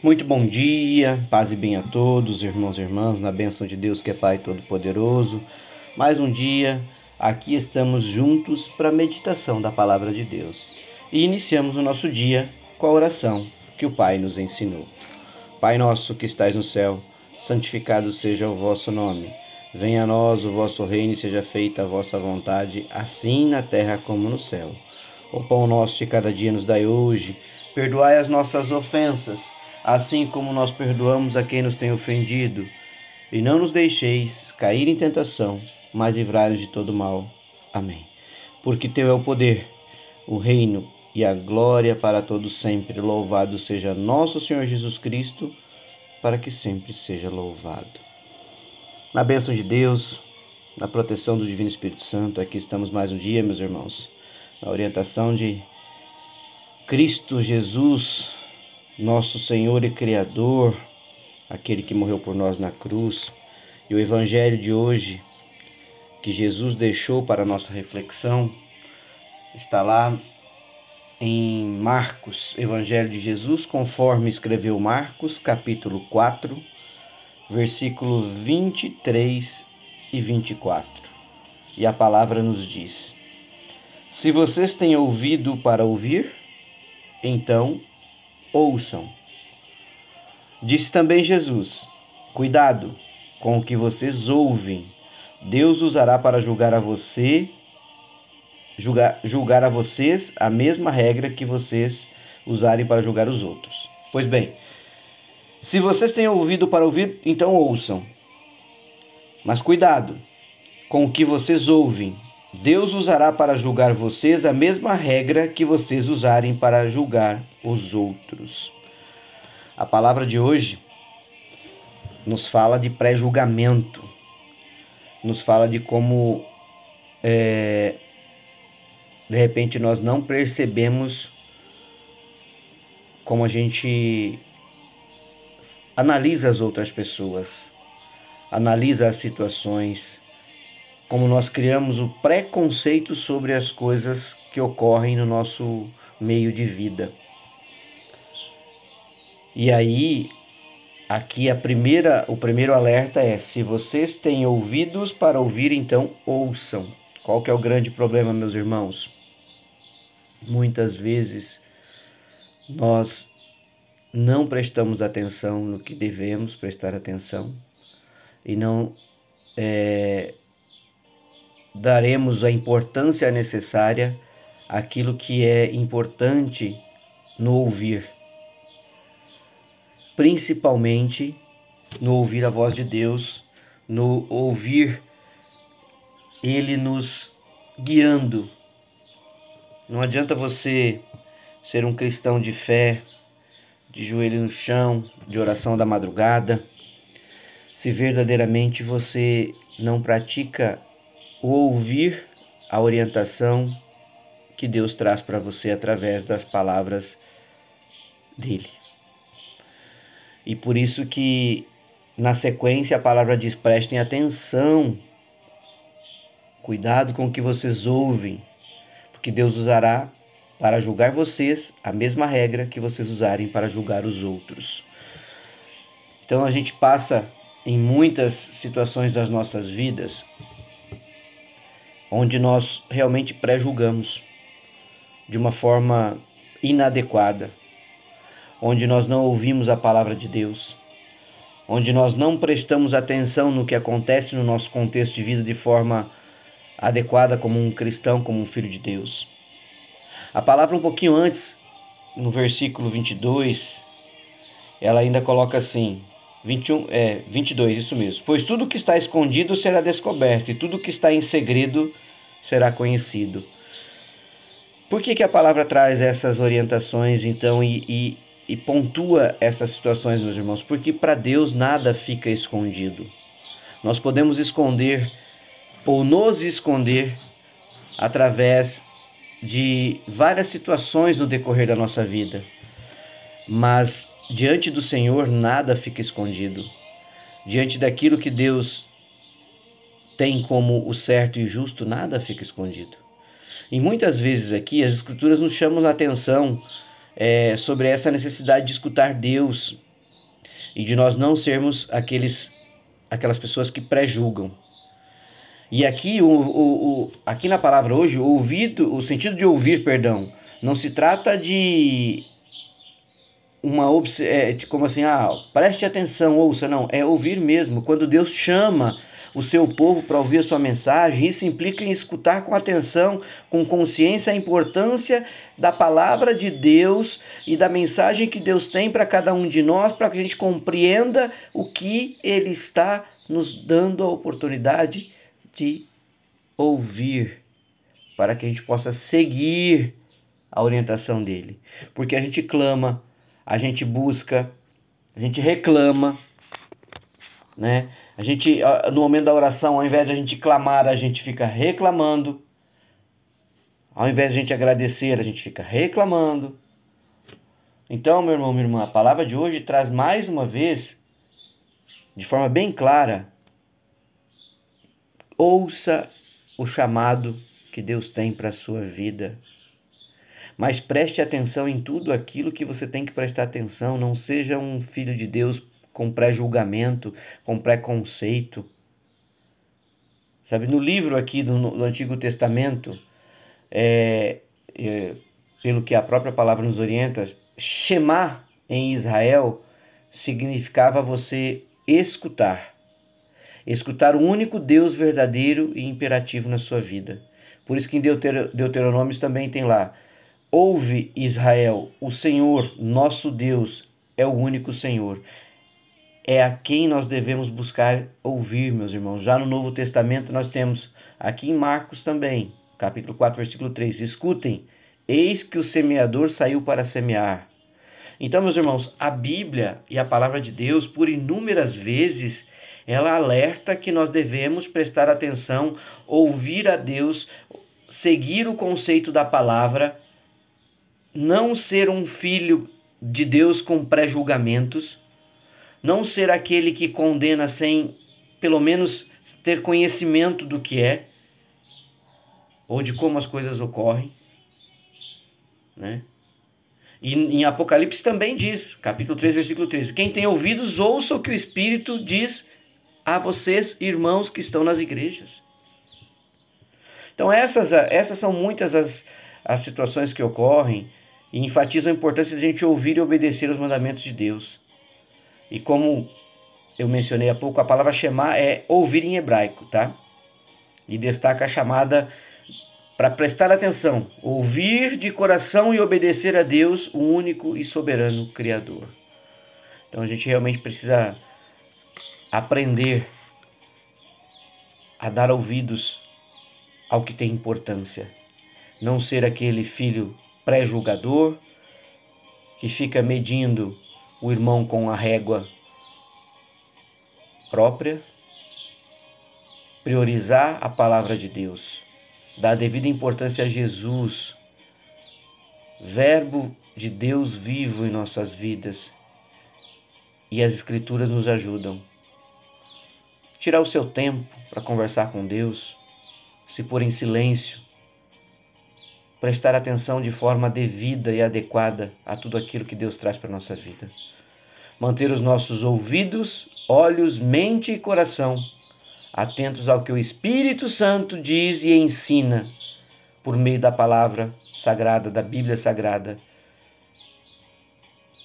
Muito bom dia, paz e bem a todos, irmãos e irmãs, na bênção de Deus que é Pai Todo-Poderoso. Mais um dia, aqui estamos juntos para a meditação da Palavra de Deus. E iniciamos o nosso dia com a oração que o Pai nos ensinou. Pai nosso que estais no céu, santificado seja o vosso nome. Venha a nós o vosso reino e seja feita a vossa vontade, assim na terra como no céu. O pão nosso de cada dia nos dai hoje, perdoai as nossas ofensas assim como nós perdoamos a quem nos tem ofendido. E não nos deixeis cair em tentação, mas livrai-nos de todo mal. Amém. Porque teu é o poder, o reino e a glória para todos sempre. Louvado seja nosso Senhor Jesus Cristo, para que sempre seja louvado. Na bênção de Deus, na proteção do Divino Espírito Santo, aqui estamos mais um dia, meus irmãos, na orientação de Cristo Jesus, nosso Senhor e Criador, aquele que morreu por nós na cruz, e o Evangelho de hoje que Jesus deixou para nossa reflexão está lá em Marcos, Evangelho de Jesus, conforme escreveu Marcos, capítulo 4, versículo 23 e 24. E a palavra nos diz: Se vocês têm ouvido para ouvir, então ouçam. Disse também Jesus: Cuidado com o que vocês ouvem. Deus usará para julgar a você, julgar, julgar a vocês a mesma regra que vocês usarem para julgar os outros. Pois bem, se vocês têm ouvido para ouvir, então ouçam. Mas cuidado com o que vocês ouvem. Deus usará para julgar vocês a mesma regra que vocês usarem para julgar os outros. A palavra de hoje nos fala de pré-julgamento, nos fala de como é, de repente nós não percebemos como a gente analisa as outras pessoas, analisa as situações como nós criamos o preconceito sobre as coisas que ocorrem no nosso meio de vida. E aí, aqui a primeira, o primeiro alerta é: se vocês têm ouvidos para ouvir, então ouçam. Qual que é o grande problema, meus irmãos? Muitas vezes nós não prestamos atenção no que devemos prestar atenção e não é, daremos a importância necessária àquilo que é importante no ouvir, principalmente no ouvir a voz de Deus, no ouvir Ele nos guiando. Não adianta você ser um cristão de fé, de joelho no chão, de oração da madrugada, se verdadeiramente você não pratica o ouvir a orientação que Deus traz para você através das palavras dele. E por isso que na sequência a palavra diz: prestem atenção, cuidado com o que vocês ouvem, porque Deus usará para julgar vocês a mesma regra que vocês usarem para julgar os outros. Então a gente passa em muitas situações das nossas vidas onde nós realmente pré-julgamos de uma forma inadequada, onde nós não ouvimos a palavra de Deus, onde nós não prestamos atenção no que acontece no nosso contexto de vida de forma adequada como um cristão, como um filho de Deus. A palavra um pouquinho antes, no versículo 22, ela ainda coloca assim: 21, é, 22, isso mesmo. Pois tudo que está escondido será descoberto, e tudo que está em segredo será conhecido. Por que, que a palavra traz essas orientações, então, e, e, e pontua essas situações, meus irmãos? Porque para Deus nada fica escondido. Nós podemos esconder ou nos esconder através de várias situações no decorrer da nossa vida. Mas Diante do Senhor nada fica escondido. Diante daquilo que Deus tem como o certo e justo, nada fica escondido. E muitas vezes aqui as Escrituras nos chamam a atenção é, sobre essa necessidade de escutar Deus e de nós não sermos aqueles, aquelas pessoas que pré-julgam. E aqui, o, o, o, aqui na palavra hoje, o ouvido, o sentido de ouvir, perdão, não se trata de uma é, como assim, ah, preste atenção, ouça, não, é ouvir mesmo. Quando Deus chama o seu povo para ouvir a sua mensagem, isso implica em escutar com atenção, com consciência a importância da palavra de Deus e da mensagem que Deus tem para cada um de nós, para que a gente compreenda o que ele está nos dando a oportunidade de ouvir, para que a gente possa seguir a orientação dele. Porque a gente clama, a gente busca, a gente reclama, né? A gente, no momento da oração, ao invés de a gente clamar, a gente fica reclamando. Ao invés de a gente agradecer, a gente fica reclamando. Então, meu irmão, minha irmã, a palavra de hoje traz mais uma vez, de forma bem clara, ouça o chamado que Deus tem para a sua vida. Mas preste atenção em tudo aquilo que você tem que prestar atenção. Não seja um filho de Deus com pré-julgamento, com preconceito. Sabe, no livro aqui do, do Antigo Testamento, é, é, pelo que a própria palavra nos orienta, Shema em Israel significava você escutar. Escutar o único Deus verdadeiro e imperativo na sua vida. Por isso que em Deuter Deuteronômios também tem lá: Ouve, Israel, o Senhor, nosso Deus, é o único Senhor. É a quem nós devemos buscar ouvir, meus irmãos. Já no Novo Testamento nós temos aqui em Marcos também, capítulo 4, versículo 3. Escutem, eis que o semeador saiu para semear. Então, meus irmãos, a Bíblia e a palavra de Deus, por inúmeras vezes, ela alerta que nós devemos prestar atenção, ouvir a Deus, seguir o conceito da palavra não ser um filho de Deus com pré-julgamentos, não ser aquele que condena sem, pelo menos, ter conhecimento do que é, ou de como as coisas ocorrem, né? E em Apocalipse também diz, capítulo 3, versículo 13: Quem tem ouvidos, ouça o que o Espírito diz a vocês, irmãos que estão nas igrejas. Então, essas, essas são muitas as, as situações que ocorrem e enfatizam a importância de a gente ouvir e obedecer os mandamentos de Deus. E como eu mencionei há pouco, a palavra Shema é ouvir em hebraico, tá? E destaca a chamada para prestar atenção, ouvir de coração e obedecer a Deus, o único e soberano Criador. Então a gente realmente precisa aprender a dar ouvidos ao que tem importância. Não ser aquele filho pré-julgador, que fica medindo o irmão com a régua própria, priorizar a palavra de Deus, dar devida importância a Jesus, Verbo de Deus vivo em nossas vidas, e as Escrituras nos ajudam. Tirar o seu tempo para conversar com Deus, se pôr em silêncio, prestar atenção de forma devida e adequada a tudo aquilo que Deus traz para a nossa vida. Manter os nossos ouvidos, olhos, mente e coração atentos ao que o Espírito Santo diz e ensina por meio da palavra sagrada, da Bíblia Sagrada.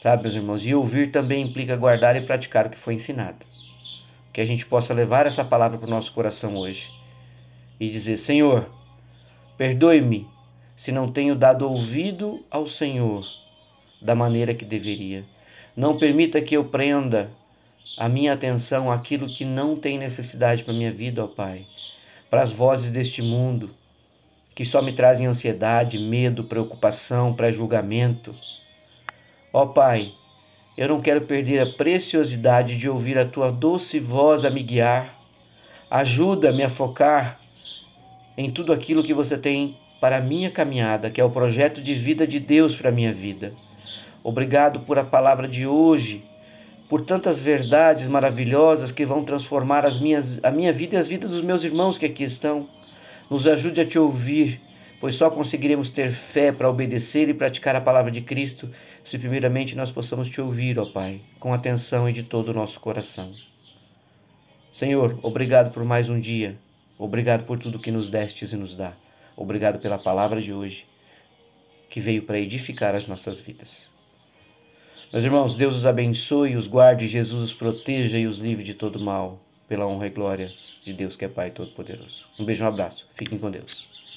Sabe, meus irmãos? E ouvir também implica guardar e praticar o que foi ensinado. Que a gente possa levar essa palavra para o nosso coração hoje e dizer: Senhor, perdoe-me se não tenho dado ouvido ao Senhor da maneira que deveria. Não permita que eu prenda a minha atenção àquilo que não tem necessidade para a minha vida, ó Pai. Para as vozes deste mundo que só me trazem ansiedade, medo, preocupação, pré-julgamento. Ó Pai, eu não quero perder a preciosidade de ouvir a tua doce voz a me guiar. Ajuda-me a focar em tudo aquilo que você tem para a minha caminhada, que é o projeto de vida de Deus para a minha vida. Obrigado por a palavra de hoje, por tantas verdades maravilhosas que vão transformar as minhas, a minha vida e as vidas dos meus irmãos que aqui estão. Nos ajude a te ouvir, pois só conseguiremos ter fé para obedecer e praticar a palavra de Cristo se primeiramente nós possamos te ouvir, ó Pai, com atenção e de todo o nosso coração. Senhor, obrigado por mais um dia, obrigado por tudo que nos destes e nos dá, obrigado pela palavra de hoje, que veio para edificar as nossas vidas. Meus irmãos, Deus os abençoe, os guarde, Jesus os proteja e os livre de todo mal, pela honra e glória de Deus que é Pai Todo-Poderoso. Um beijo, um abraço. Fiquem com Deus.